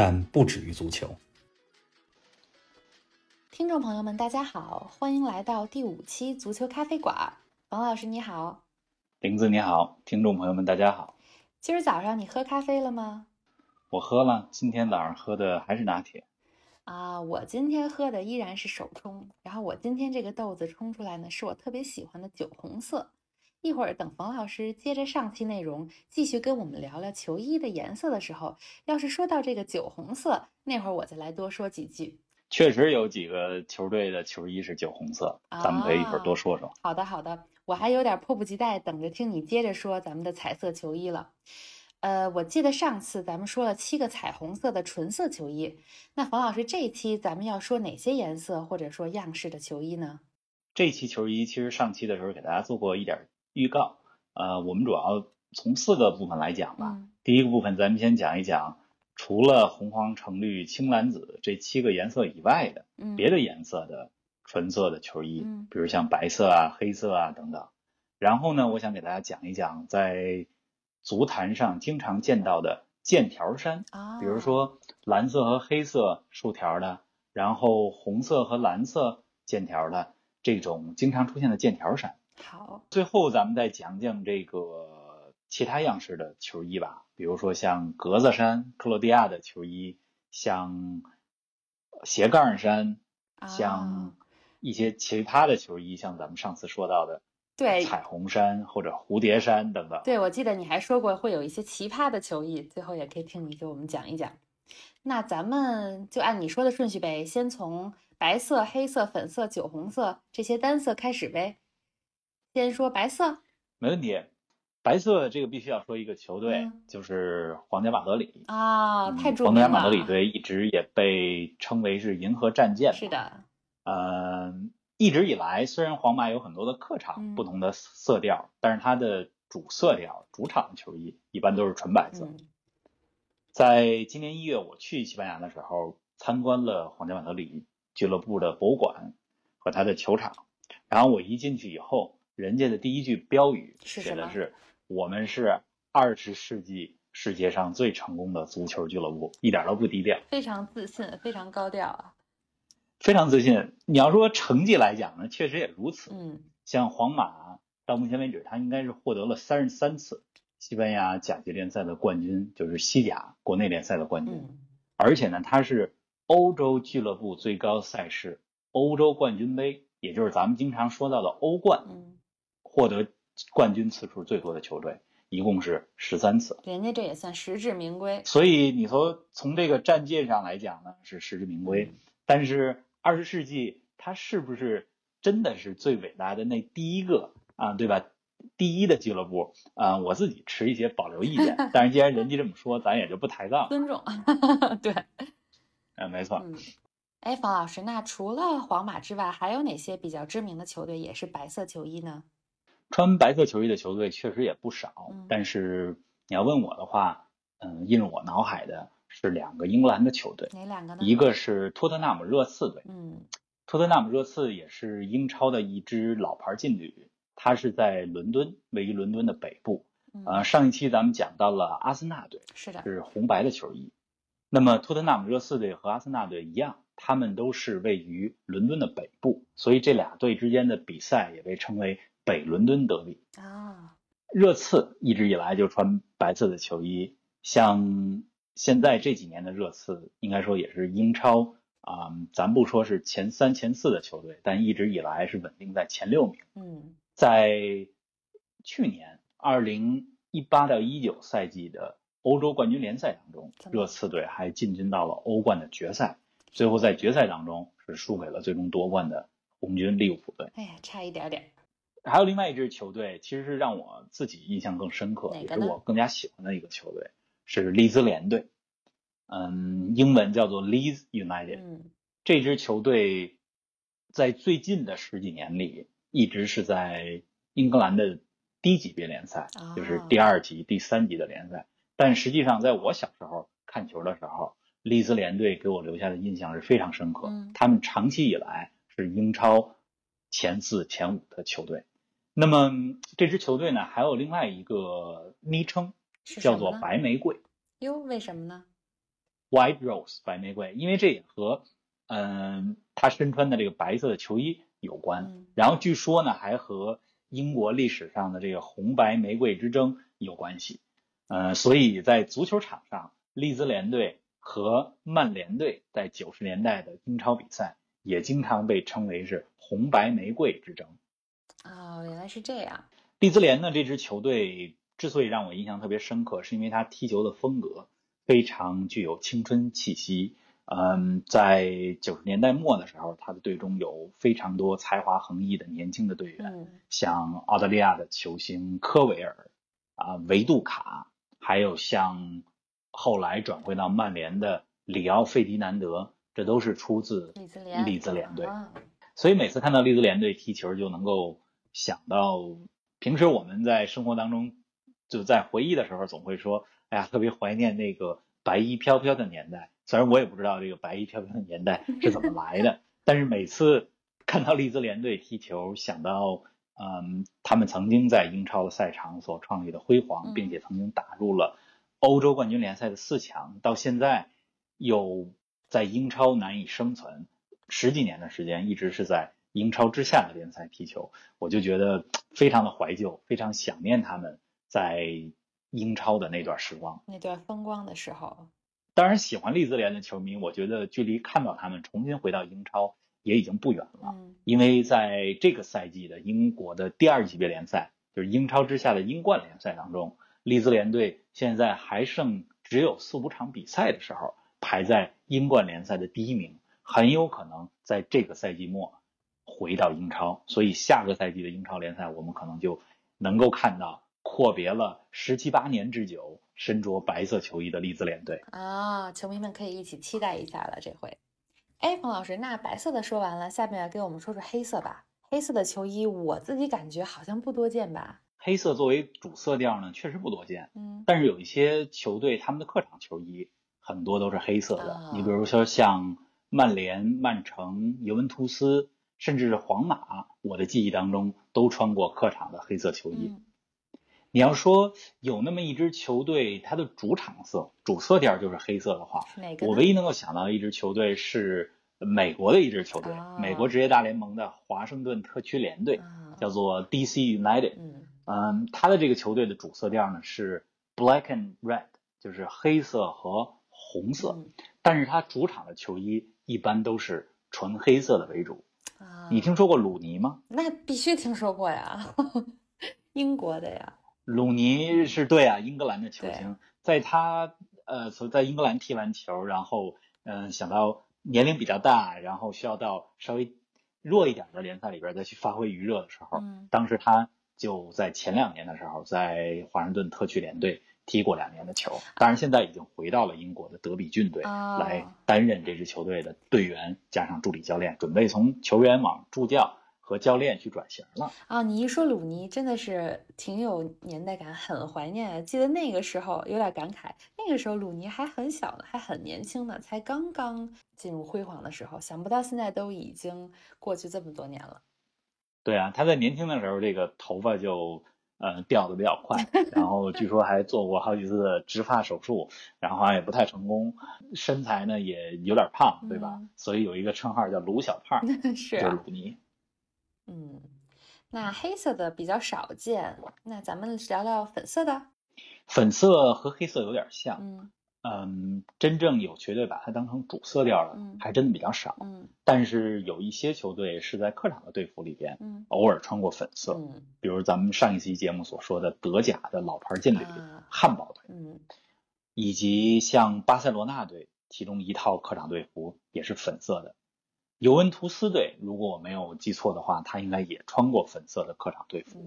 但不止于足球。听众朋友们，大家好，欢迎来到第五期足球咖啡馆。王老师你好，林子你好，听众朋友们大家好。今儿早上你喝咖啡了吗？我喝了，今天早上喝的还是拿铁。啊，我今天喝的依然是手冲。然后我今天这个豆子冲出来呢，是我特别喜欢的酒红色。一会儿等冯老师接着上期内容继续跟我们聊聊球衣的颜色的时候，要是说到这个酒红色，那会儿我再来多说几句。确实有几个球队的球衣是酒红色，咱们可以一会儿多说说。好的，好的，我还有点迫不及待等着听你接着说咱们的彩色球衣了。呃，我记得上次咱们说了七个彩虹色的纯色球衣，那冯老师这一期咱们要说哪些颜色或者说样式的球衣呢？这期球衣其实上期的时候给大家做过一点。预告，呃，我们主要从四个部分来讲吧。第一个部分，咱们先讲一讲，除了红黄橙绿青蓝紫这七个颜色以外的，别的颜色的纯色的球衣，比如像白色啊、黑色啊等等。然后呢，我想给大家讲一讲，在足坛上经常见到的剑条衫，比如说蓝色和黑色竖条的，然后红色和蓝色剑条的这种经常出现的剑条衫。好，最后咱们再讲讲这个其他样式的球衣吧，比如说像格子衫、克罗地亚的球衣，像斜杠衫，像一些其他的球衣，像咱们上次说到的对彩虹衫或者蝴蝶衫等等。对，我记得你还说过会有一些奇葩的球衣，最后也可以听你给我们讲一讲。那咱们就按你说的顺序呗，先从白色、黑色、粉色、酒红色这些单色开始呗。先说白色，没问题。白色这个必须要说一个球队，就是皇家马德里啊，太著名了。皇家马德里队一直也被称为是银河战舰。是的，嗯，一直以来，虽然皇马有很多的客场不同的色调，但是它的主色调、主场的球衣一般都是纯白色。在今年一月我去西班牙的时候，参观了皇家马德里俱乐部的博物馆和它的球场，然后我一进去以后。人家的第一句标语写的是：“我们是二十世纪世界上最成功的足球俱乐部，一点都不低调，非常自信，非常高调啊，非常自信。你要说成绩来讲呢，确实也如此。嗯，像皇马到目前为止，他应该是获得了三十三次西班牙甲级联赛的冠军，就是西甲国内联赛的冠军。而且呢，他是欧洲俱乐部最高赛事欧洲冠军杯，也就是咱们经常说到的欧冠。嗯。获得冠军次数最多的球队一共是十三次，人家这也算实至名归。所以你说从这个战舰上来讲呢，是实至名归。但是二十世纪它是不是真的是最伟大的那第一个啊？对吧？第一的俱乐部啊，我自己持一些保留意见。但是既然人家这么说，咱也就不抬杠。尊重，对，嗯，没错。哎，冯老师，那除了皇马之外，还有哪些比较知名的球队也是白色球衣呢？穿白色球衣的球队确实也不少，但是你要问我的话，嗯，印入我脑海的是两个英格兰的球队，哪两个呢？一个是托特纳姆热刺队，嗯，托特纳姆热刺也是英超的一支老牌劲旅，它是在伦敦，位于伦敦的北部。呃，上一期咱们讲到了阿森纳队，是的，是红白的球衣。那么托特纳姆热刺队和阿森纳队一样，他们都是位于伦敦的北部，所以这俩队之间的比赛也被称为。北伦敦德比啊，热刺一直以来就穿白色的球衣，像现在这几年的热刺，应该说也是英超啊，咱不说是前三前四的球队，但一直以来是稳定在前六名。嗯，在去年二零一八到一九赛季的欧洲冠军联赛当中，热刺队还进军到了欧冠的决赛，最后在决赛当中是输给了最终夺冠的红军利物浦队。哎呀，差一点点。还有另外一支球队，其实是让我自己印象更深刻，也是我更加喜欢的一个球队，是利兹联队。嗯，英文叫做 Leeds United。嗯，这支球队在最近的十几年里一直是在英格兰的低级别联赛，就是第二级、第三级的联赛。但实际上，在我小时候看球的时候，利兹联队给我留下的印象是非常深刻。他们长期以来是英超前四、前五的球队。那么这支球队呢，还有另外一个昵称，叫做“白玫瑰”。哟，为什么呢？White Rose，白玫瑰，因为这也和嗯他身穿的这个白色的球衣有关。然后据说呢，还和英国历史上的这个红白玫瑰之争有关系。嗯，所以在足球场上，利兹联队和曼联队在九十年代的英超比赛也经常被称为是红白玫瑰之争。哦，原来是这样。利兹联呢，这支球队之所以让我印象特别深刻，是因为他踢球的风格非常具有青春气息。嗯，在九十年代末的时候，他的队中有非常多才华横溢的年轻的队员，像澳大利亚的球星科维尔啊、维杜卡，还有像后来转会到曼联的里奥费迪南德，这都是出自利兹联利兹联队。所以每次看到利兹联队踢球，就能够。想到平时我们在生活当中就在回忆的时候，总会说：“哎呀，特别怀念那个白衣飘飘的年代。”虽然我也不知道这个白衣飘飘的年代是怎么来的，但是每次看到利兹联队踢球，想到嗯，他们曾经在英超的赛场所创立的辉煌，并且曾经打入了欧洲冠军联赛的四强，到现在又在英超难以生存，十几年的时间一直是在。英超之下的联赛踢球，我就觉得非常的怀旧，非常想念他们在英超的那段时光，那段风光的时候。当然，喜欢利兹联的球迷，我觉得距离看到他们重新回到英超也已经不远了。嗯，因为在这个赛季的英国的第二级别联赛，就是英超之下的英冠联赛当中，利兹联队现在还剩只有四五场比赛的时候，排在英冠联赛的第一名，很有可能在这个赛季末。回到英超，所以下个赛季的英超联赛，我们可能就能够看到阔别了十七八年之久、身着白色球衣的利兹联队啊！球迷们可以一起期待一下了。这回，哎，冯老师，那白色的说完了，下面给我们说说黑色吧。黑色的球衣，我自己感觉好像不多见吧？黑色作为主色调呢，确实不多见。嗯，但是有一些球队他们的客场球衣很多都是黑色的。你比如说像曼联、曼城、尤文图斯。甚至是皇马，我的记忆当中都穿过客场的黑色球衣。你要说有那么一支球队，它的主场色、主色调就是黑色的话，我唯一能够想到的一支球队是美国的一支球队，美国职业大联盟的华盛顿特区联队，叫做 DC United。嗯，它的这个球队的主色调呢是 black and red，就是黑色和红色，但是他主场的球衣一般都是纯黑色的为主。啊你听说过鲁尼吗？那必须听说过呀，英国的呀。鲁尼是对啊，英格兰的球星，在他呃，所在英格兰踢完球，然后嗯，想到年龄比较大，然后需要到稍微弱一点的联赛里边再去发挥余热的时候，当时他就在前两年的时候，在华盛顿特区联队。踢过两年的球，当然现在已经回到了英国的德比郡队来担任这支球队的队员加上助理教练，准备从球员往助教和教练去转型了。啊，你一说鲁尼，真的是挺有年代感，很怀念。记得那个时候有点感慨，那个时候鲁尼还很小呢，还很年轻呢，才刚刚进入辉煌的时候。想不到现在都已经过去这么多年了。对啊，他在年轻的时候，这个头发就。呃，掉的比较快，然后据说还做过好几次植发手术，然后好像也不太成功。身材呢也有点胖，对吧？所以有一个称号叫“卢小胖 ”，是就是鲁尼。嗯，那黑色的比较少见，那咱们聊聊粉色的。粉色和黑色有点像。嗯。嗯，真正有球队把它当成主色调的，还真的比较少。嗯，但是有一些球队是在客场的队服里边，嗯，偶尔穿过粉色。嗯，比如咱们上一期节目所说的德甲的老牌劲旅汉堡队，嗯，以及像巴塞罗那队，其中一套客场队服也是粉色的。尤文图斯队，如果我没有记错的话，他应该也穿过粉色的客场队服。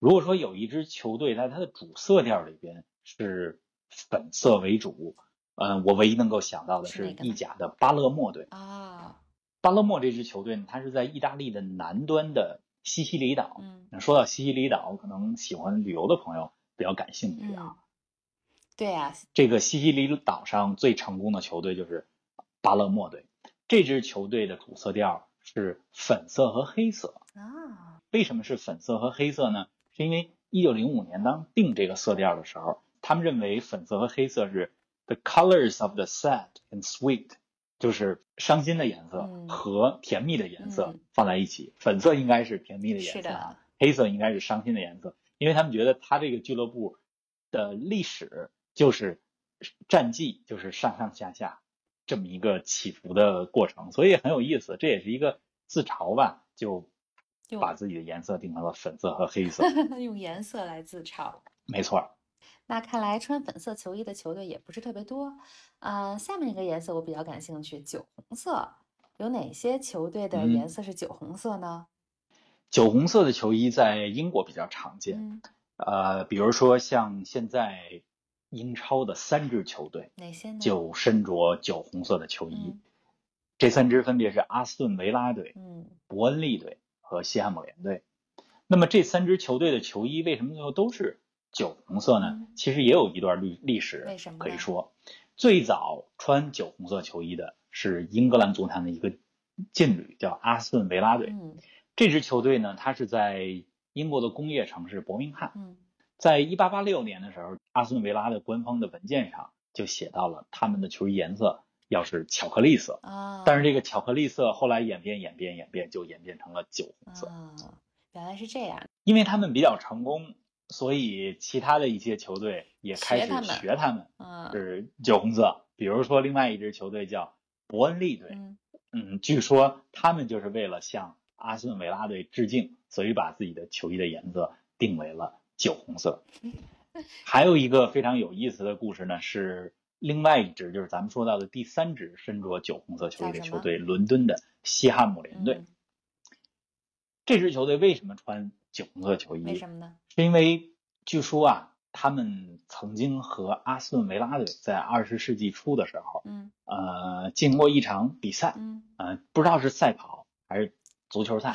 如果说有一支球队在它的主色调里边是。粉色为主，嗯，我唯一能够想到的是意甲的巴勒莫队啊。巴勒莫这支球队呢，它是在意大利的南端的西西里岛。嗯，说到西西里岛，可能喜欢旅游的朋友比较感兴趣啊。对呀，这个西西里岛上最成功的球队就是巴勒莫队。这支球队的主色调是粉色和黑色啊。为什么是粉色和黑色呢？是因为一九零五年当定这个色调的时候，他们认为粉色和黑色是 the colors of the sad and sweet。就是伤心的颜色和甜蜜的颜色放在一起，粉色应该是甜蜜的颜色，黑色应该是伤心的颜色，因为他们觉得他这个俱乐部的历史就是战绩就是上上下下这么一个起伏的过程，所以很有意思，这也是一个自嘲吧，就把自己的颜色定成了粉色和黑色，用颜色来自嘲，没错。那看来穿粉色球衣的球队也不是特别多，呃，下面一个颜色我比较感兴趣，酒红色，有哪些球队的颜色是酒红色呢？酒红色的球衣在英国比较常见，呃，比如说像现在英超的三支球队，哪些呢？就身着酒红色的球衣，这三支分别是阿斯顿维拉队、嗯，伯恩利队和西汉姆联队。那么这三支球队的球衣为什么最后都是？酒红色呢，其实也有一段历历史，可以说，最早穿酒红色球衣的是英格兰足坛的一个劲旅，叫阿斯顿维拉队。这支球队呢，它是在英国的工业城市伯明翰。在一八八六年的时候，阿斯顿维拉的官方的文件上就写到了他们的球衣颜色要是巧克力色。啊，但是这个巧克力色后来演变、演变、演变，就演变成了酒红色。啊，原来是这样。因为他们比较成功。所以，其他的一些球队也开始学他们，是酒红色。比如说，另外一支球队叫伯恩利队，嗯，据说他们就是为了向阿斯顿维拉队致敬，所以把自己的球衣的颜色定为了酒红色。还有一个非常有意思的故事呢，是另外一支，就是咱们说到的第三支身着酒红色球衣的球队——伦敦的西汉姆联队。这支球队为什么穿？酒红色球衣，为什么呢？是因为据说啊，他们曾经和阿斯顿维拉队在二十世纪初的时候，嗯，呃，进过一场比赛，嗯，呃，不知道是赛跑还是足球赛，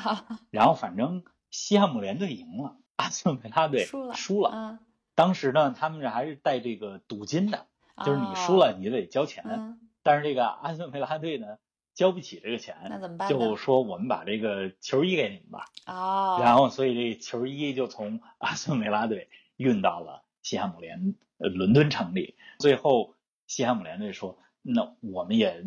然后反正西汉姆联队赢了，阿斯顿维拉队输了，输了。当时呢，他们这还是带这个赌金的，就是你输了，你得交钱。但是这个阿斯顿维拉队呢？交不起这个钱，那怎么办？就说我们把这个球衣给你们吧。哦。然后，所以这球衣就从阿斯顿维拉队运到了西汉姆联呃伦敦城里。最后，西汉姆联队说：“那我们也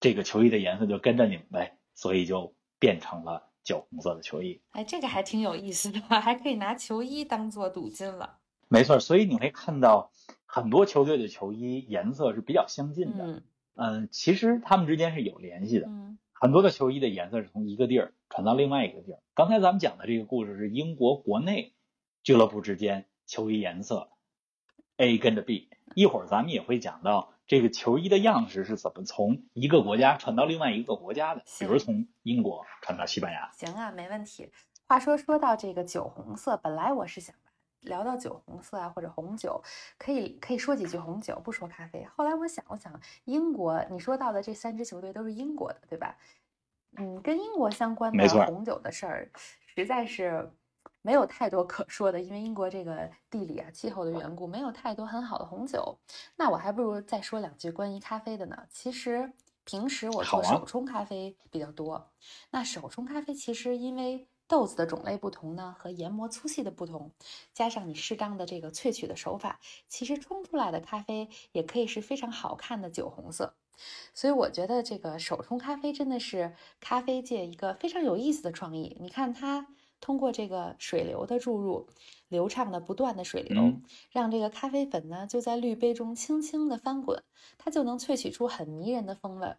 这个球衣的颜色就跟着你们呗。”所以就变成了酒红色的球衣。哎，这个还挺有意思的，还可以拿球衣当做赌金了。没错，所以你会看到很多球队的球衣颜色是比较相近的。嗯。嗯，其实他们之间是有联系的。嗯，很多的球衣的颜色是从一个地儿传到另外一个地儿。刚才咱们讲的这个故事是英国国内俱乐部之间球衣颜色 A 跟着 B。一会儿咱们也会讲到这个球衣的样式是怎么从一个国家传到另外一个国家的，比如从英国传到西班牙。行啊，没问题。话说说到这个酒红色，本来我是想。聊到酒红色啊，或者红酒，可以可以说几句红酒，不说咖啡。后来我想，我想英国，你说到的这三支球队都是英国的，对吧？嗯，跟英国相关的红酒的事儿，实在是没有太多可说的，因为英国这个地理啊、气候的缘故，没有太多很好的红酒。那我还不如再说两句关于咖啡的呢。其实平时我做手冲咖啡比较多，那手冲咖啡其实因为。豆子的种类不同呢，和研磨粗细的不同，加上你适当的这个萃取的手法，其实冲出来的咖啡也可以是非常好看的酒红色。所以我觉得这个手冲咖啡真的是咖啡界一个非常有意思的创意。你看它通过这个水流的注入，流畅的不断的水流，让这个咖啡粉呢就在滤杯中轻轻的翻滚，它就能萃取出很迷人的风味。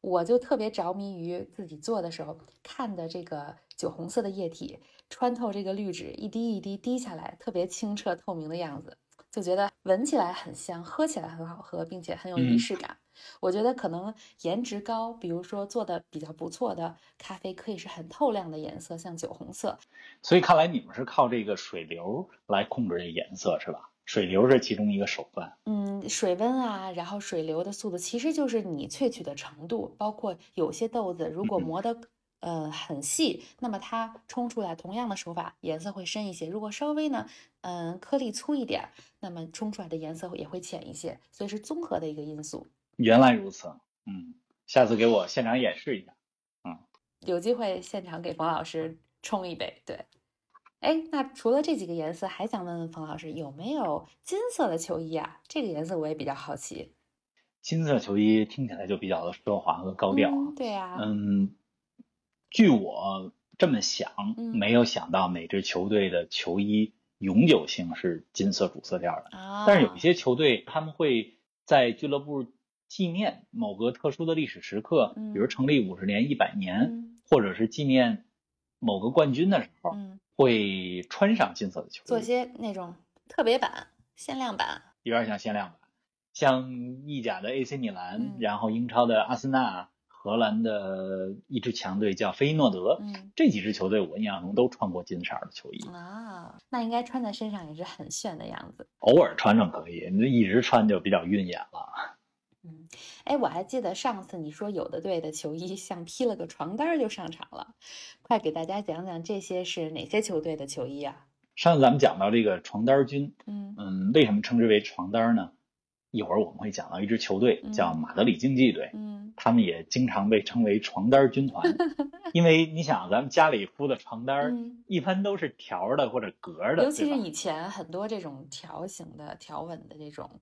我就特别着迷于自己做的时候看的这个酒红色的液体穿透这个滤纸，一滴一滴滴下来，特别清澈透明的样子，就觉得闻起来很香，喝起来很好喝，并且很有仪式感。我觉得可能颜值高，比如说做的比较不错的咖啡，可以是很透亮的颜色，像酒红色。所以看来你们是靠这个水流来控制这颜色，是吧？水流是其中一个手段。嗯，水温啊，然后水流的速度，其实就是你萃取的程度。包括有些豆子如果磨得呃很细，那么它冲出来同样的手法颜色会深一些；如果稍微呢，嗯颗粒粗一点，那么冲出来的颜色也会浅一些。所以是综合的一个因素。原来如此，嗯，下次给我现场演示一下，嗯，有机会现场给冯老师冲一杯，对。哎，那除了这几个颜色，还想问问冯老师，有没有金色的球衣啊？这个颜色我也比较好奇。金色球衣听起来就比较的奢华和高调。对呀。嗯，据我这么想，没有想到哪支球队的球衣永久性是金色主色调的。啊。但是有一些球队，他们会在俱乐部纪念某个特殊的历史时刻，比如成立五十年、一百年，或者是纪念某个冠军的时候。会穿上金色的球衣，做些那种特别版、限量版，有点像限量版，像意甲的 AC 米兰，然后英超的阿森纳，荷兰的一支强队叫菲诺德，嗯，这几支球队我印象中都穿过金色的球衣啊，那应该穿在身上也是很炫的样子。偶尔穿穿可以，你一直穿就比较晕眼了。嗯，哎，我还记得上次你说有的队的球衣像披了个床单就上场了，快给大家讲讲这些是哪些球队的球衣啊？上次咱们讲到这个床单军，嗯嗯，为什么称之为床单呢？一会儿我们会讲到一支球队叫马德里竞技队，嗯，他们也经常被称为床单军团，因为你想咱们家里铺的床单一般都是条的或者格的，尤其是以前很多这种条形的条纹的这种。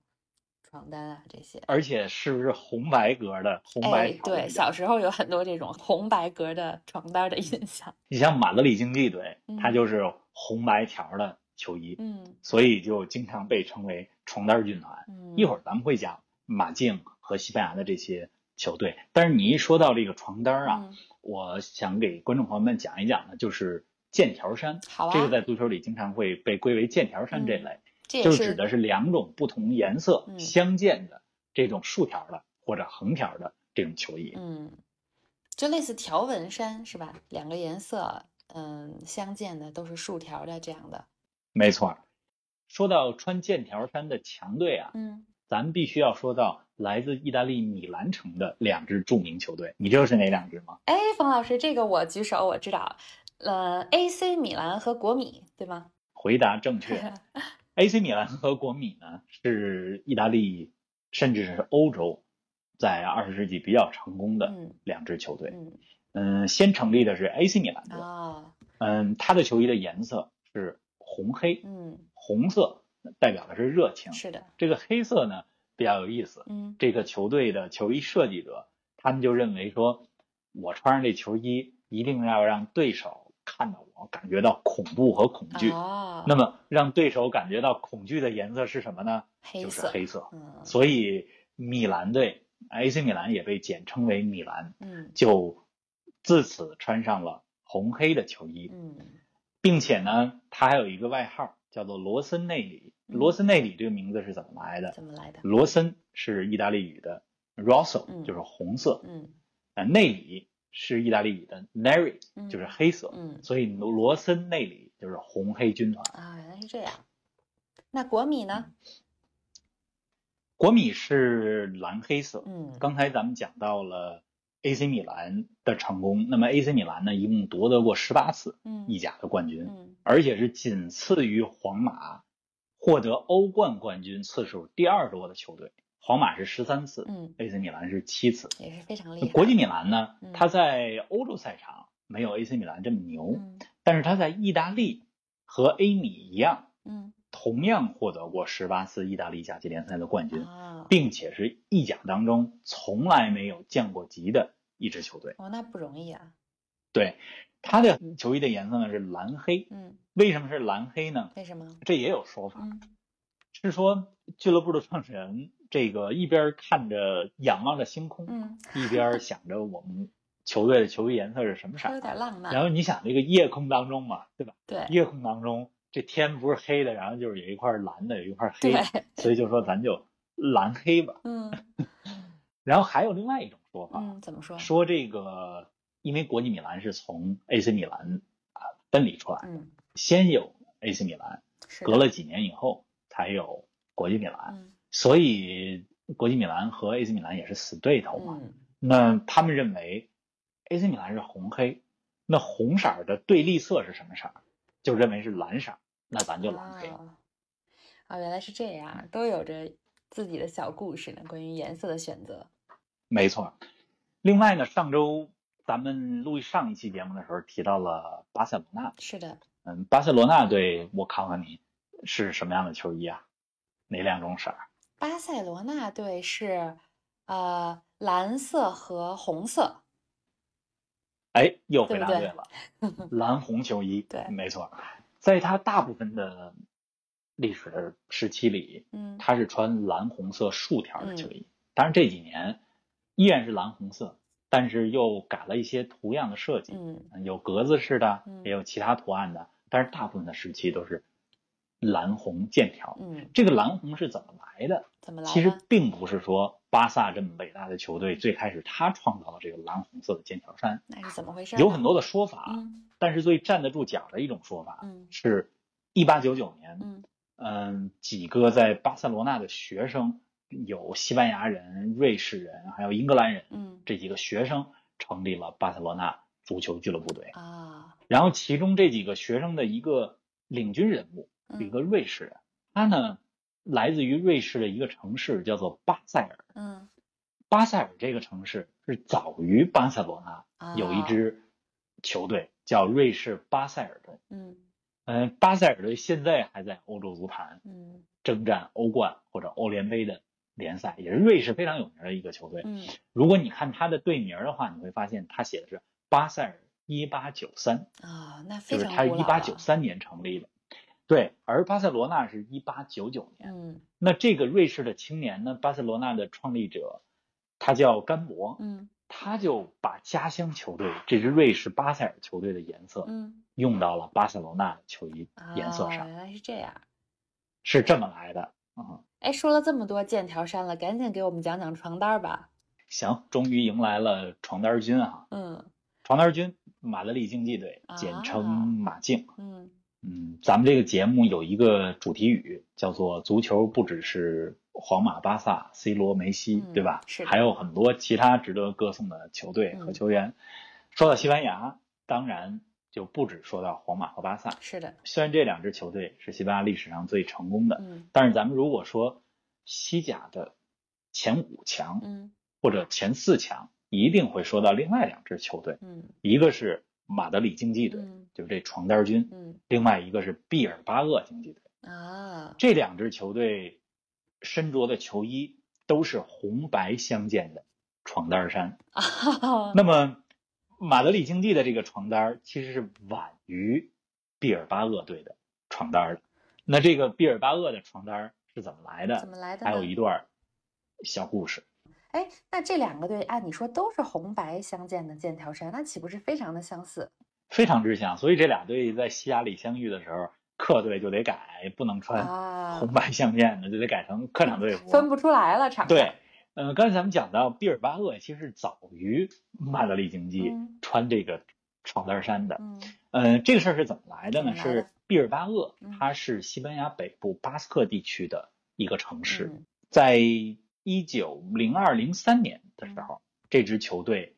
床单啊，这些，而且是不是红白格的？红白对，小时候有很多这种红白格的床单的印象。你像马德里竞技队，它就是红白条的球衣，嗯，所以就经常被称为床单军团。嗯一会儿咱们会讲马竞和西班牙的这些球队，但是你一说到这个床单啊，我想给观众朋友们讲一讲呢，就是剑条衫。好啊，这个在足球里经常会被归为剑条衫这类。就指的是两种不同颜色相间的这种竖条的或者横条的这种球衣，嗯，就类似条纹衫是吧？两个颜色，嗯，相间的都是竖条的这样的。没错。说到穿剑条衫的强队啊，嗯，咱们必须要说到来自意大利米兰城的两支著名球队，你知道是哪两支吗？哎，冯老师，这个我举手，我知道，呃，AC 米兰和国米，对吗？回答正确。AC 米兰和国米呢，是意大利甚至是欧洲在二十世纪比较成功的两支球队。嗯，先成立的是 AC 米兰队。啊，嗯，它的球衣的颜色是红黑。嗯，红色代表的是热情。是的，这个黑色呢比较有意思。嗯，这个球队的球衣设计者，他们就认为说，我穿上这球衣一定要让对手。看到我感觉到恐怖和恐惧，那么让对手感觉到恐惧的颜色是什么呢？就是黑色。所以米兰队 AC 米兰也被简称为米兰，嗯就自此穿上了红黑的球衣，嗯并且呢，他还有一个外号叫做罗森内里。罗森内里这个名字是怎么来的？怎么来的？罗森是意大利语的 rosso，就是红色。嗯，呃，内里。是意大利语的 neri，就是黑色，嗯，所以罗森内里就是红黑军团啊，原来是这样。那国米呢？国米是蓝黑色，嗯，刚才咱们讲到了 AC 米兰的成功，那么 AC 米兰呢，一共夺得过十八次意甲的冠军，嗯，而且是仅次于皇马获得欧冠冠军次数第二多的球队。皇马是十三次，嗯，AC 米兰是七次，也是非常厉害。国际米兰呢，他在欧洲赛场没有 AC 米兰这么牛，但是他在意大利和 A 米一样，嗯，同样获得过十八次意大利甲级联赛的冠军，并且是意甲当中从来没有降过级的一支球队。哦，那不容易啊。对，他的球衣的颜色呢是蓝黑，嗯，为什么是蓝黑呢？为什么？这也有说法，是说俱乐部的创始人。这个一边看着仰望着星空，嗯，一边想着我们球队的球衣颜色是什么色，有点浪漫。然后你想这个夜空当中嘛，对吧？对，夜空当中这天不是黑的，然后就是有一块蓝的，有一块黑，所以就说咱就蓝黑吧。嗯。然后还有另外一种说法，嗯，怎么说？说这个，因为国际米兰是从 AC 米兰啊分离出来，嗯，先有 AC 米兰，隔了几年以后才有国际米兰。所以国际米兰和 AC 米兰也是死对头嘛。嗯那他们认为 AC 米兰是红黑，那红色儿的对立色是什么色儿？就认为是蓝色儿，那咱就蓝黑。啊，啊，原来是这样，都有着自己的小故事呢，关于颜色的选择。没错。另外呢，上周咱们录上一期节目的时候提到了巴塞罗那，是的，嗯，巴塞罗那队，我考考你是什么样的球衣啊？哪两种色儿？巴塞罗那队是呃蓝色和红色。哎，又回答对了，蓝红球衣，对没错。在他大部分的历史时期里，嗯他是穿蓝红色竖条的球嗯衣。当然这几年依然是蓝红色，但是又改了一些图样的设计，嗯有格子式的嗯，也有其他图案的，但是大部分的时期都是蓝红剑条。嗯，这个蓝红是怎么来的？怎么来其实？并不是说巴萨这么伟大的球队最开始他创造了这个蓝红色的剑条衫，那是怎么回事？有很多的说法，嗯但是最站得住脚的一种说法嗯是，一八九九年，嗯嗯，几个在巴塞罗那的学生，有西班牙人、瑞士人，还有英格兰人，嗯这几个学生成立了巴塞罗那足球俱乐部队。啊，然后其中这几个学生的一个领军人物，一嗯个瑞士人，他呢来自于瑞士的一个城市叫做巴塞尔。嗯巴塞尔这个城市是早于巴塞罗那啊有一支球队叫瑞士巴塞尔队。嗯嗯，巴塞尔队现在还在欧洲足坛嗯征战欧冠或者欧联杯的联赛，也是瑞士非常有名的一个球队。嗯如果你看他的队名的话，你会发现他写的是巴塞尔一八九三，啊，那非就是他一八九。三年成立的。对，而巴塞罗那是一八九九年。嗯那这个瑞士的青年呢，巴塞罗那的创立者，他叫甘博，嗯他就把家乡球队这支瑞士巴塞尔球队的颜色嗯，用到了巴塞罗那的球衣颜色上，啊原来是这样。是这么来的。嗯，哎，说了这么多剑条衫了，赶紧给我们讲讲床单吧。行，终于迎来了床单军啊！嗯床单军，马德里竞技队，啊简称马竞。嗯嗯，咱们这个节目有一个主题语，叫做“足球不只是皇马、巴萨、C 罗、梅西”，嗯对吧？是还有很多其他值得歌颂的球队和嗯球员。说到西班牙，当然就不止说到皇马和巴萨。是的。虽然这两支球队是西班牙历史上最成功的，嗯但是咱们如果说西甲的前五强嗯或者前四强，一定会说到另外两支球队，嗯一个是马德里竞技队，嗯就是这床单军，嗯另外一个是毕尔巴鄂竞技队。啊这两支球队身着的球衣都是红白相间的床单衫。啊那么马德里竞技的这个床单其实是晚于毕尔巴鄂队的床单的。那这个毕尔巴鄂的床单是怎么来的？怎么来的？还有一段小故事。哎，那这两个队按你说都是红白相间的剑条衫，那岂不是非常的相似？非常之像，所以这俩队在西甲里相遇的时候，客队就得改，不能穿啊红，白相间的，就得改成客场队服。分不出来了，场上对，呃，刚才咱们讲到毕尔巴鄂其实是早于马德里竞技嗯穿这个床单衫的。嗯呃，这个事儿是怎么来的呢？是毕尔巴鄂嗯，它是西班牙北部巴斯克地区的一个城市。嗯在一九零二零三年的时嗯。候，这支球队，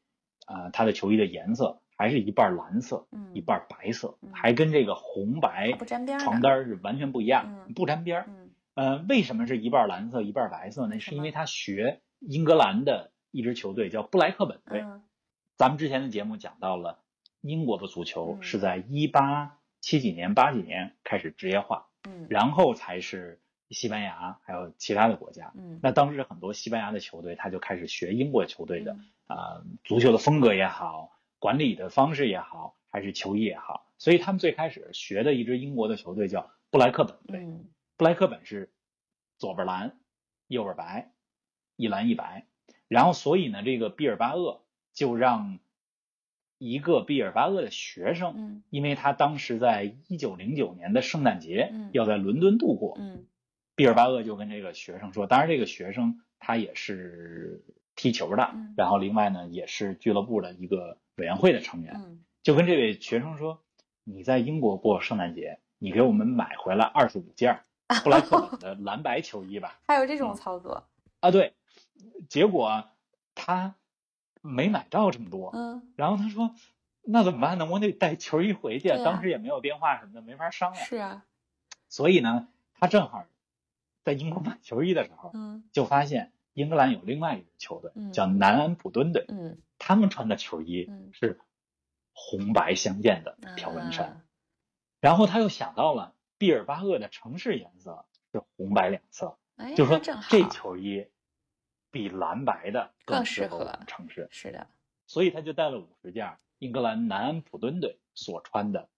呃，它的球衣的颜色还是一半蓝色，嗯。一半白色，嗯。还跟这个红白不沾边儿床单儿是完全不一样，嗯。不沾边儿。嗯。呃，为什么是一半蓝色一半白色呢？是因为他学英格兰的一支球队叫布莱克本队。嗯。咱们之前的节目讲到了，英国的足球嗯。是在一八七几年、八几年开始职业化，嗯。然后才是西班牙还有其他的国家。嗯那当时很多西班牙的球队，他就开始学英国球队的嗯啊、足球的风格也好，管理的方式也好，还是球衣也好，所以他们最开始学的一支英国的球队叫布莱克本队。嗯布莱克本是左边蓝，右边白，一蓝一白。然后所以呢，这个毕尔巴鄂就让一个毕尔巴鄂的学生，嗯因为他当时在一九零九年的圣诞节嗯要在伦敦度过，嗯毕尔巴鄂就跟这个学生说，当然这个学生他也是踢球的，嗯然后另外呢也是俱乐部的一个委员会的成员，嗯就跟这位学生说，你在英国过圣诞节，你给我们买回来二十五件儿 布莱克本的蓝白球衣吧？还有这种操作啊？对，结果他没买到这么多，嗯，然后他说那怎么办呢？我得带球衣回去，当时也没有电话什么的，没法商量。是啊，所以呢，他正好在英国买球衣的时候，嗯，就发现英格兰有另外一支球队嗯。叫南安普敦队，嗯。他们穿的球衣嗯。是红白相间的条纹衫。啊然后他又想到了毕尔巴鄂的城市颜色是红白两色，哎，就说这球衣比蓝白的更适适合我们城市，是的，所以他就带了五十件英格兰南安普敦队所穿的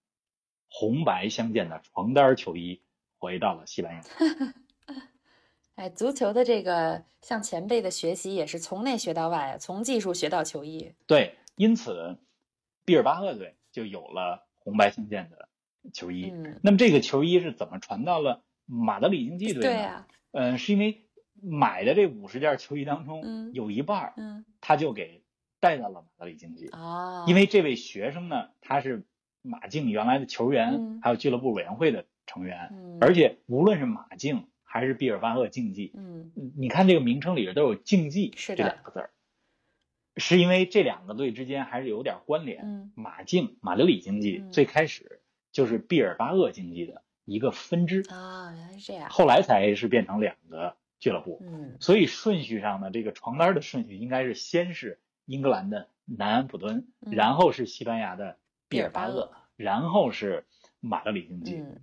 红白相间的床单球衣回到了西班牙。哎，足球的这个向前辈的学习也是从内学到外，从技术学到球衣。对，因此毕尔巴鄂队就有了红白相间的球衣。嗯，那么这个球衣是怎么传到了马德里竞技队呢？对呀，嗯、是因为买的这五十件球衣当中，嗯有一半儿嗯他就给带到了马德里竞技，啊，因为这位学生呢，他是马竞原来的球员，嗯还有俱乐部委员会的成员，嗯而且无论是马竞还是毕尔巴鄂竞技，嗯嗯你看这个名称里边都有竞技这两个字儿，是因为这两个队之间还是有点关联。嗯马竞马德里竞技嗯最开始就是毕尔巴鄂竞技的一个分支，啊，原来是这样。后来才是变成两个俱乐部。嗯所以顺序上呢，这个床单的顺序应该是先是英格兰的南安普敦，嗯然后是西班牙的毕尔巴鄂，然后是马德里竞技。嗯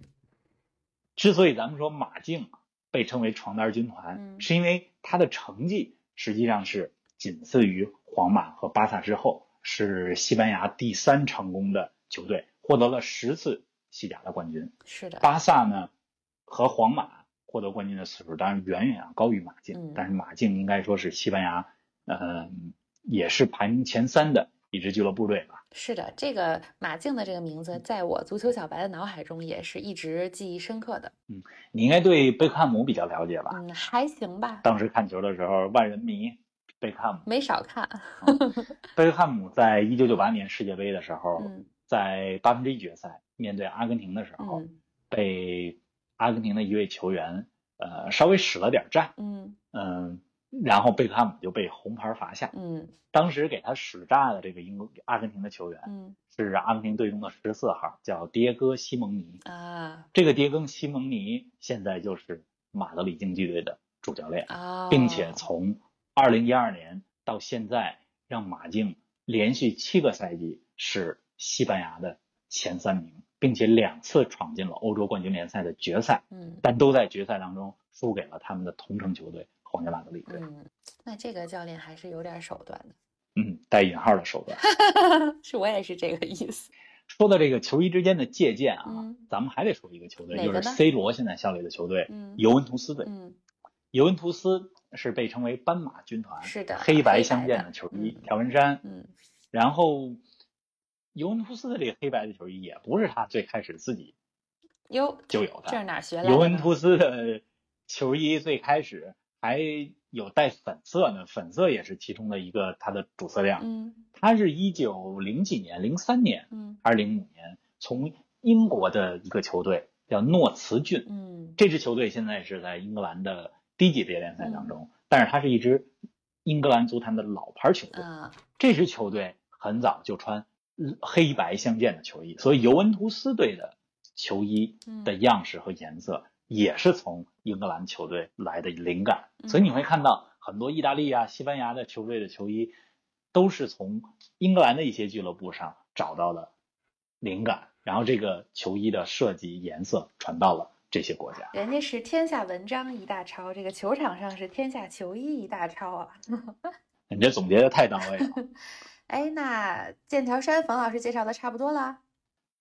之所以咱们说马竞被称为床单军团，嗯。是因为他的成绩实际上是仅次于皇马和巴萨之后，是西班牙第三成功的球队，获得了十次西甲的冠军。是的，巴萨呢和皇马获得冠军的次数当然远远要高于马竞，嗯。但是马竞应该说是西班牙，呃，也是排名前三的一支俱乐部队吧。是的，这个马竞的这个名字，在我足球小白的脑海中也是一直记忆深刻的。嗯你应该对贝克汉姆比较了解吧？嗯，还行吧，当时看球的时候，万人迷贝克汉姆。没少看。贝克汉姆在一九九八年世界杯的时候，嗯在八分之一决赛面对阿根廷的时候，嗯被阿根廷的一位球员呃稍微使了点战，嗯嗯，然后贝克汉姆就被红牌罚下。嗯当时给他使诈的这个英国阿根廷的球员嗯是阿根廷队中的十四号，叫迭戈·西蒙尼。啊这个迭戈·西蒙尼现在就是马德里竞技队的主教练，啊，并且从二零一二年到现在，让马竞连续七个赛季是西班牙的前三名，并且两次闯进了欧洲冠军联赛的决赛，嗯但都在决赛当中输给了他们的同城球队皇家马德里队。嗯，那这个教练还是有点手段的。嗯，带引号的手段。是我也是这个意思。说到这个球衣之间的借鉴啊，嗯咱们还得说一个球队，就是 C 罗现在效力的球队嗯尤文图斯队。嗯尤文图斯是被称为斑马军团，是的黑黑白白相间的的球衣嗯、条纹衫。嗯然后，尤文图斯的这个黑白的球衣也不是他最开始自己哟，就有的。这是哪学来的？尤文图斯的球衣最开始还有带粉色呢，粉色也是其中的一个它的主色调。嗯它是一九零几年，零三年嗯还是零五年，从英国的一个球队叫诺茨郡，嗯这支球队现在是在英格兰的低级别联赛当嗯中，但是它是一支英格兰足坛的老牌球队。啊这支球队很早就穿嗯黑白相间的球衣，所以尤文图斯队的球衣嗯的样式和颜色也是从英格兰球队来的灵感。嗯所以你会看到很多意大利啊、西班牙的球队的球衣都是从英格兰的一些俱乐部上找到的灵感，然后这个球衣的设计颜色传到了这些国家。人家是天下文章一大抄，这个球场上是天下球衣一大抄啊。你这总结的太到位了。哎，那剑条山冯老师介绍的差不多了，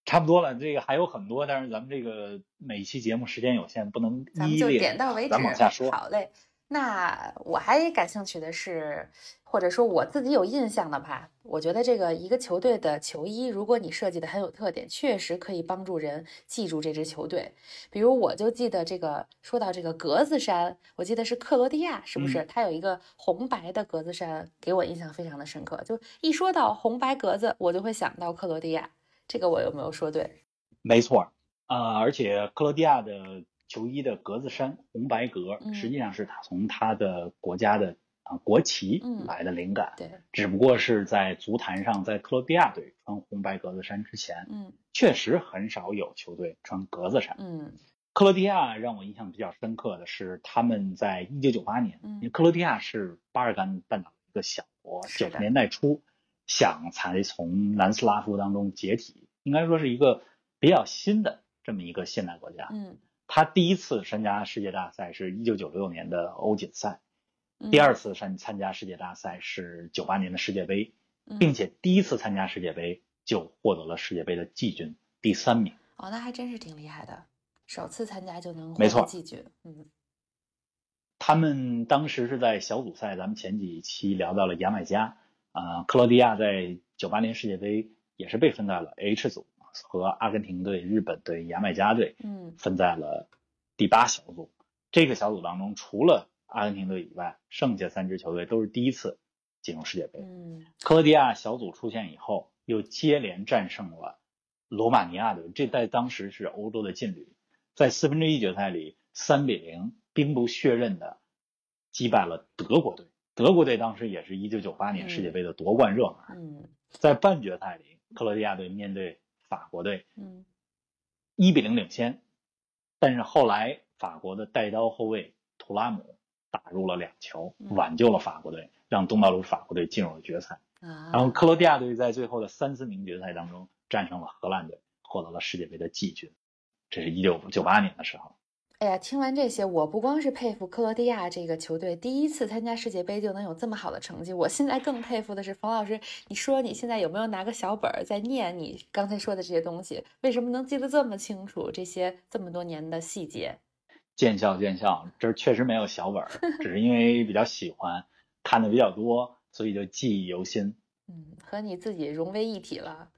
差不多了，这个还有很多，但是咱们这个每期节目时间有限，不能咱们就点到为止。咱往下说。好嘞，那我还感兴趣的是，或者说我自己有印象的吧，我觉得这个一个球队的球衣，如果你设计的很有特点，确实可以帮助人记住这支球队。比如我就记得这个，说到这个格子衫，我记得是克罗地亚，是不是？它有一个红白的格子衫，给我印象非常的深刻。就一说到红白格子，我就会想到克罗地亚。这个我有没有说对？没错，呃，而且克罗地亚的球衣的格子衫红白格，嗯实际上是他从他的国家的啊国旗嗯来的灵感，对，只不过是在足坛上，在克罗地亚队穿红白格子衫之前，嗯确实很少有球队穿格子衫。嗯克罗地亚让我印象比较深刻的是，他们在一九九八年，嗯因为克罗地亚是巴尔干半岛一个小国，九十年代初想才从南斯拉夫当中解体，应该说是一个比较新的这么一个现代国家。嗯他第一次参加世界大赛是一九九六年的欧锦赛，嗯，第二次参参加世界大赛是九八年的世界杯，嗯，并且第一次参加世界杯就获得了世界杯的季军第三名。哦，那还真是挺厉害的，首次参加就能获得季军，嗯他们当时是在小组赛，咱们前几期聊到了牙买加，啊、克罗地亚在九八年世界杯也是被分在了 H 组，和阿根廷队、日本队、牙买加队嗯分在了第八小组。这个小组当中，除了阿根廷队以外，剩下三支球队都是第一次进入世界杯。嗯克罗地亚小组出现以后，又接连战胜了罗马尼亚队，这在当时是欧洲的劲旅，在四分之一决赛里三比零兵不血刃的击败了德国队。德国队当时也是一九九八年世界杯的夺冠热门。嗯在半决赛里，克罗地亚队面对法国队嗯一比零领先，但是后来法国的带刀后卫图拉姆打入了两球，嗯挽救了法国队，让东道主法国队进入了决赛。啊，然后克罗地亚队在最后的三四名决赛当中战胜了荷兰队，获得了世界杯的季军。这是一九九八年的时候。哎呀，听完这些，我不光是佩服克罗地亚这个球队第一次参加世界杯就能有这么好的成绩，我现在更佩服的是冯老师。你说你现在有没有拿个小本儿在念你刚才说的这些东西？为什么能记得这么清楚这些这么多年的细节？见笑见笑，这确实没有小本儿，只是因为比较喜欢，看的比较多，所以就记忆犹新。嗯，和你自己融为一体了。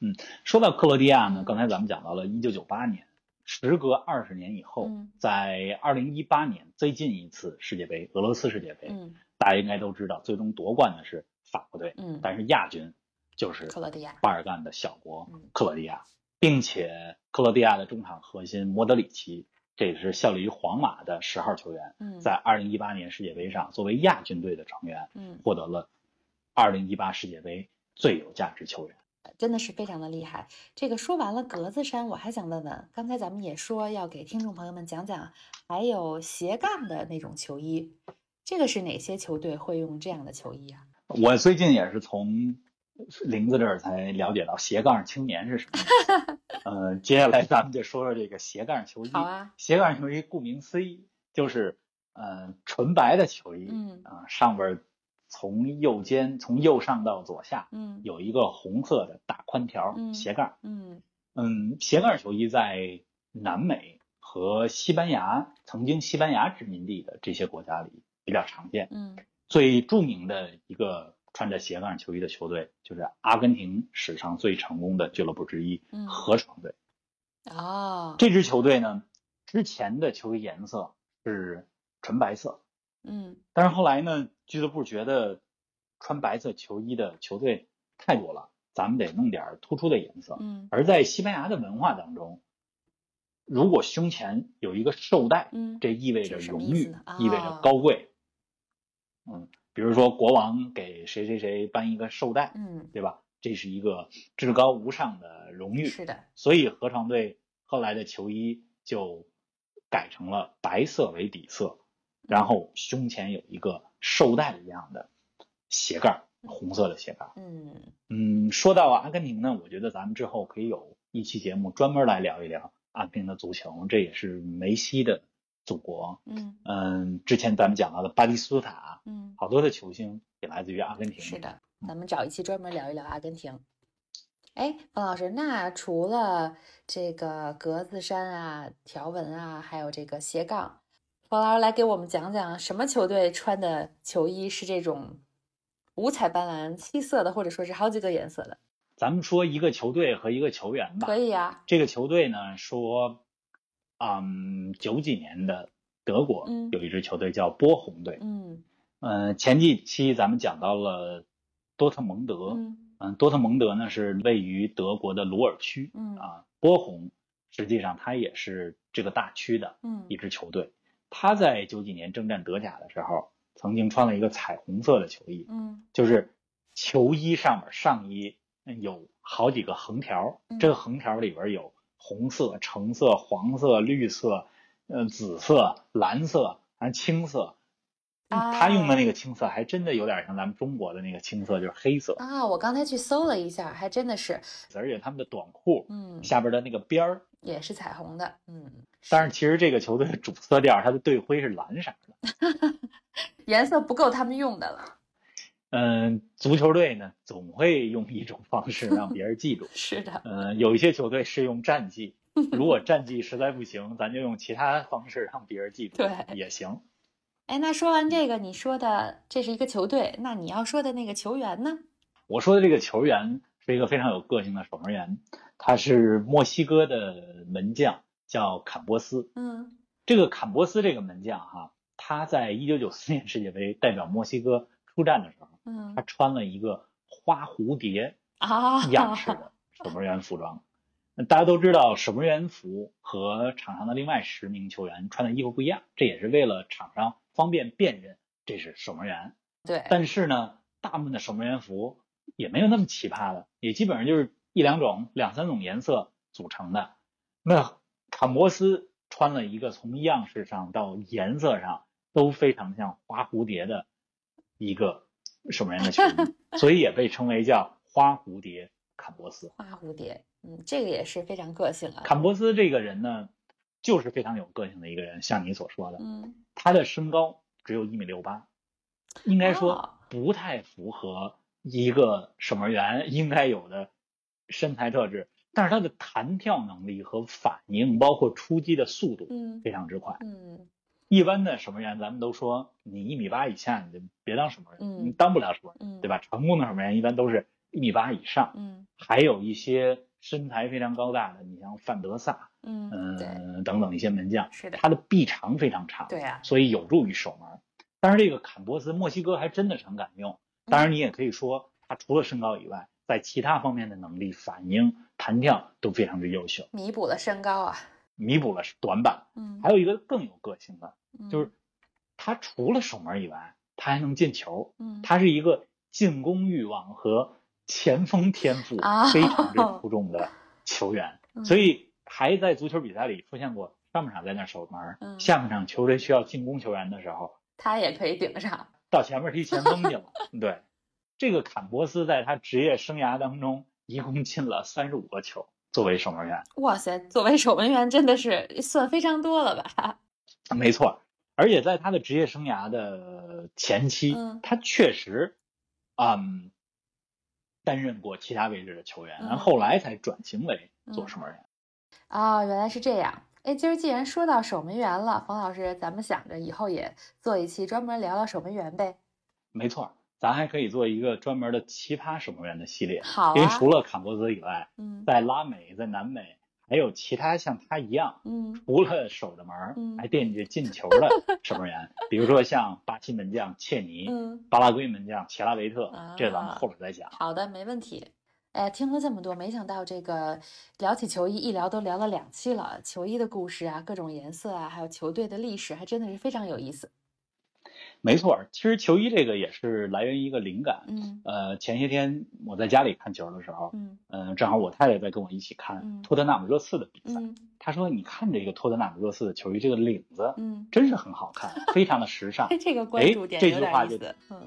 嗯说到克罗地亚呢嗯，刚才咱们讲到了一九九八年，时隔二十年以后，嗯。在二零一八年最近一次世界杯，俄罗斯世界杯，嗯。大家应该都知道，最终夺冠的是法国队，嗯，但是亚军就是克罗地亚。巴尔干的小国嗯。克罗地亚，并且克罗地亚的中场核心莫德里奇，这也是效力于皇马的十号球员，嗯，在二零一八年世界杯上作为亚军队的成员，嗯，获得了二零一八世界杯最有价值球员。真的是非常的厉害。这个说完了格子衫，我还想问问，刚才咱们也说要给听众朋友们讲讲，还有斜杠的那种球衣，这个是哪些球队会用这样的球衣啊？我最近也是从林子这儿才了解到斜杠青年是什么意 思。呃，接下来咱们就说说这个斜杠球衣。好啊，斜杠球衣顾名思义就是呃纯白的球衣，嗯啊、上边儿从右肩从右上到左下嗯有一个红色的大宽条嗯斜杠。嗯嗯，斜杠球衣在南美和西班牙曾经西班牙殖民地的这些国家里比较常见。嗯最著名的一个穿着斜杠球衣的球队，就是阿根廷史上最成功的俱乐部之一嗯河床队。哦，这支球队呢，之前的球衣颜色是纯白色，嗯但是后来呢，俱乐部觉得穿白色球衣的球队太多了，咱们得弄点突出的颜色。嗯而在西班牙的文化当中，如果胸前有一个绶带，嗯这意味着荣誉意味哦着高贵。嗯，比如说国王给谁谁谁颁一个绶带，嗯，对吧？这是一个至高无上的荣誉。是的，所以合唱队后来的球衣就改成了白色为底色，然后胸前有一个绶带一样的斜杠，红色的斜杠。嗯嗯，说到阿根廷呢，我觉得咱们之后可以有一期节目专门来聊一聊阿根廷的足球，这也是梅西的祖国。嗯嗯，之前咱们讲到的巴蒂斯图塔，嗯，好多的球星也来自于阿根廷。是的，咱们找一期专门聊一聊阿根廷。哎，方老师，那除了这个格子衫啊、条纹啊，还有这个斜杠，冯老师来给我们讲讲什么球队穿的球衣是这种五彩斑斓、七色的，或者说是好几个颜色的？咱们说一个球队和一个球员吧。可以啊、这个球队呢说，嗯，九几年的德国嗯有一支球队叫波鸿队。嗯嗯、前几期咱们讲到了多特蒙德。嗯嗯，多特蒙德呢是位于德国的鲁尔区。嗯啊，波鸿实际上它也是这个大区的嗯一支球队。他在九几年征战德甲的时候，曾经穿了一个彩虹色的球衣，嗯就是球衣上面上衣嗯有好几个横条，嗯这个横条里边有红色、橙色、黄色、绿色、呃紫色、蓝色，还青色。他用的那个青色还真的有点像咱们中国的那个青色，就是黑色，啊，我刚才去搜了一下，还真的是，而且他们的短裤嗯，下边的那个边儿，也是彩虹的，嗯，但是其实这个球队的主色调，它的队徽是蓝色的。颜色不够他们用的了。嗯，足球队呢总会用一种方式 让别人记住。是的，嗯，有一些球队是用战绩，如果战绩实在不行，咱就用其他方式让别人记住，对也行。哎，那说完这个，你说的这是一个球队，那你要说的那个球员呢？我说的这个球员是一个非常有个性的守门员，他是墨西哥的门将，叫坎波斯。嗯这个坎波斯这个门将哈，他在一九九四年世界杯代表墨西哥出战的时候，嗯他穿了一个花蝴蝶 啊，样式的 守门员服装。那大家都知道，守门员服和场上的另外十名球员穿的衣服不一样，这也是为了场上方便辨认这是守门员。对，但是呢，大部分的守门员服也没有那么奇葩的，也基本上就是一两种、两三种颜色组成的。那坎波斯穿了一个从样式上到颜色上都非常像花蝴蝶的一个守门员的球衣，所以也被称为叫花蝴蝶坎伯斯。花蝴蝶，嗯，这个也是非常个性啊。坎伯斯这个人呢，就是非常有个性的一个人，像你所说的，嗯他的身高只有一米六八，应该哦说不太符合一个守门员应该有的身材特质。但是他的弹跳能力和反应，包括出击的速度嗯非常之快。嗯一般的守门员，咱们都说你一米八以下你就别当守门员，嗯你当不了守门对吧？成功的守门员一般都是一米八以上，嗯还有一些身材非常高大的，你像范德萨，嗯，等等一些门将，是的，他的臂长非常长，对啊，所以有助于守门。但是这个坎波斯，墨西哥还真的是很敢用。当然，你也可以说他除了身高以外，在其他方面的能力、反应、弹跳都非常之优秀，弥补了身高啊。弥补了短板。嗯，还有一个更有个性的，嗯就是他除了守门以外，他还能进球。嗯，他是一个进攻欲望和前锋天赋啊非常之出众的球员，嗯所以还在足球比赛里出现过上半场在那儿守门，嗯下半场球队需要进攻球员的时候，他也可以顶上。到前面踢前锋去了。对，这个坎波斯在他职业生涯当中一共进了三十五个球，作为守门员，哇塞，作为守门员真的是算非常多了吧？没错。而且在他的职业生涯的前期，嗯他确实，嗯，担任过其他位置的球员，嗯然后后来才转型为做守门员。哦，原来是这样。哎，今儿既然说到守门员了，冯老师，咱们想着以后也做一期专门聊聊守门员呗。没错，咱还可以做一个专门的奇葩守门员的系列，好啊，因为除了坎波泽以外，嗯在拉美、在南美还有其他像他一样。嗯除了守着门还惦记着进球的守门员，比如说像巴西门将切尼、嗯，巴拉圭门将切拉维特啊，这咱们后边再讲。好的，没问题。哎，听了这么多，没想到这个聊起球衣，一聊都聊了两期了。球衣的故事啊，各种颜色啊，还有球队的历史，还真的是非常有意思。没错，其实球衣这个也是来源于一个灵感。嗯呃，前些天我在家里看球的时候，嗯嗯、正好我太太在跟我一起看嗯托特纳姆热刺的比赛。嗯她说：“你看这个托特纳姆热刺的球衣，这个领子嗯，真是很好看，非常的时尚。这个关哎注点这句话就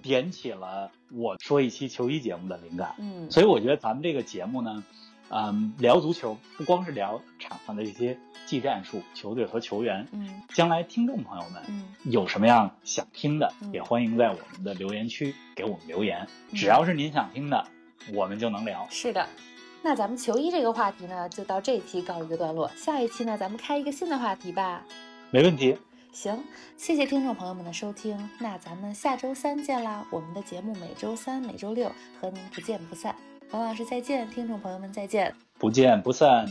点起了我说一期球衣节目的灵感。嗯，所以我觉得咱们这个节目呢，嗯，聊足球不光是聊场上的这些技战术、球队和球员，嗯将来听众朋友们嗯有什么样想听的，嗯也欢迎在我们的留言区给我们留言。嗯只要是您想听的，我们就能聊。是的。那咱们球衣这个话题呢，就到这一期告一个段落。下一期呢，咱们开一个新的话题吧。没问题，行，谢谢听众朋友们的收听，那咱们下周三见啦！我们的节目每周三、每周六和您不见不散。王老师再见，听众朋友们再见。不见不散。